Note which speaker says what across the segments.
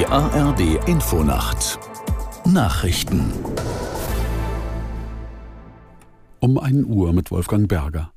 Speaker 1: Die ARD Infonacht Nachrichten
Speaker 2: um 1 Uhr mit Wolfgang Berger.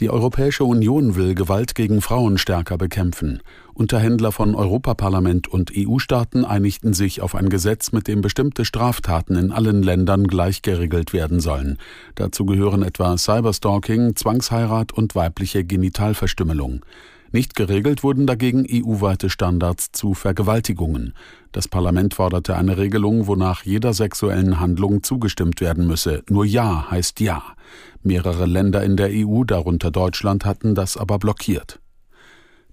Speaker 2: Die Europäische Union will Gewalt gegen Frauen stärker bekämpfen. Unterhändler von Europaparlament und EU-Staaten einigten sich auf ein Gesetz, mit dem bestimmte Straftaten in allen Ländern gleich geregelt werden sollen. Dazu gehören etwa Cyberstalking, Zwangsheirat und weibliche Genitalverstümmelung. Nicht geregelt wurden dagegen EU-weite Standards zu Vergewaltigungen. Das Parlament forderte eine Regelung, wonach jeder sexuellen Handlung zugestimmt werden müsse. Nur Ja heißt Ja. Mehrere Länder in der EU, darunter Deutschland, hatten das aber blockiert.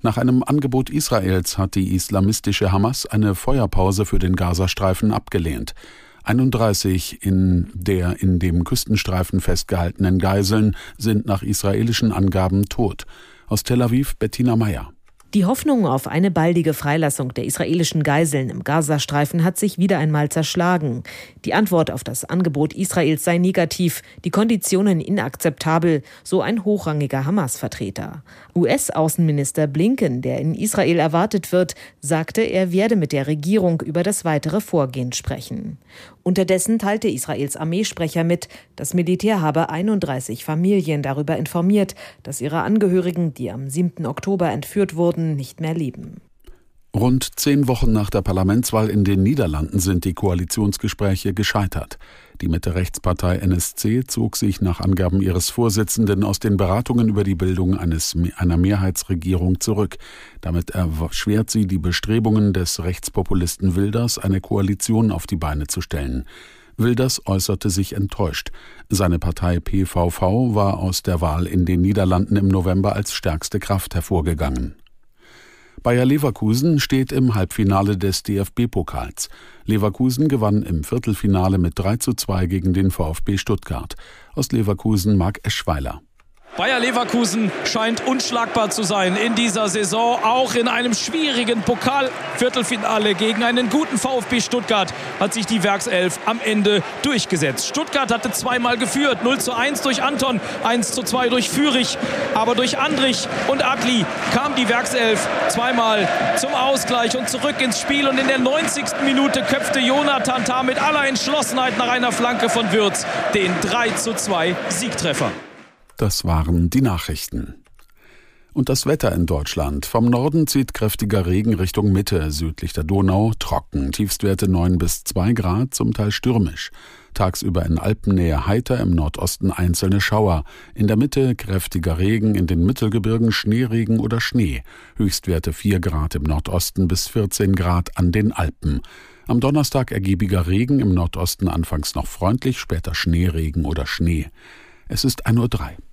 Speaker 2: Nach einem Angebot Israels hat die islamistische Hamas eine Feuerpause für den Gazastreifen abgelehnt. 31 in der in dem Küstenstreifen festgehaltenen Geiseln sind nach israelischen Angaben tot. Aus Tel Aviv Bettina Meyer.
Speaker 3: Die Hoffnung auf eine baldige Freilassung der israelischen Geiseln im Gazastreifen hat sich wieder einmal zerschlagen. Die Antwort auf das Angebot Israels sei negativ, die Konditionen inakzeptabel, so ein hochrangiger Hamas-Vertreter. US-Außenminister Blinken, der in Israel erwartet wird, sagte, er werde mit der Regierung über das weitere Vorgehen sprechen. Unterdessen teilte Israels Armeesprecher mit, das Militär habe 31 Familien darüber informiert, dass ihre Angehörigen, die am 7. Oktober entführt wurden, nicht mehr leben.
Speaker 2: Rund zehn Wochen nach der Parlamentswahl in den Niederlanden sind die Koalitionsgespräche gescheitert. Die Mitte-Rechtspartei NSC zog sich nach Angaben ihres Vorsitzenden aus den Beratungen über die Bildung eines, einer Mehrheitsregierung zurück. Damit erschwert sie die Bestrebungen des Rechtspopulisten Wilders, eine Koalition auf die Beine zu stellen. Wilders äußerte sich enttäuscht. Seine Partei PVV war aus der Wahl in den Niederlanden im November als stärkste Kraft hervorgegangen. Bayer Leverkusen steht im Halbfinale des DFB-Pokals. Leverkusen gewann im Viertelfinale mit 3 zu 2 gegen den VfB Stuttgart. Aus Leverkusen Marc Eschweiler.
Speaker 4: Bayer Leverkusen scheint unschlagbar zu sein in dieser Saison. Auch in einem schwierigen Pokalviertelfinale gegen einen guten VfB Stuttgart hat sich die Werkself am Ende durchgesetzt. Stuttgart hatte zweimal geführt. 0 zu 1 durch Anton, 1 zu 2 durch Fürich. Aber durch Andrich und Adli kam die Werkself zweimal zum Ausgleich und zurück ins Spiel. Und in der 90. Minute köpfte Jonathan Tah mit aller Entschlossenheit nach einer Flanke von Würz den 3 zu 2 Siegtreffer.
Speaker 2: Das waren die Nachrichten. Und das Wetter in Deutschland. Vom Norden zieht kräftiger Regen Richtung Mitte, südlich der Donau, trocken. Tiefstwerte 9 bis 2 Grad, zum Teil stürmisch. Tagsüber in Alpennähe heiter, im Nordosten einzelne Schauer. In der Mitte kräftiger Regen, in den Mittelgebirgen Schneeregen oder Schnee. Höchstwerte 4 Grad im Nordosten bis 14 Grad an den Alpen. Am Donnerstag ergiebiger Regen, im Nordosten anfangs noch freundlich, später Schneeregen oder Schnee. Es ist 1.03 Uhr.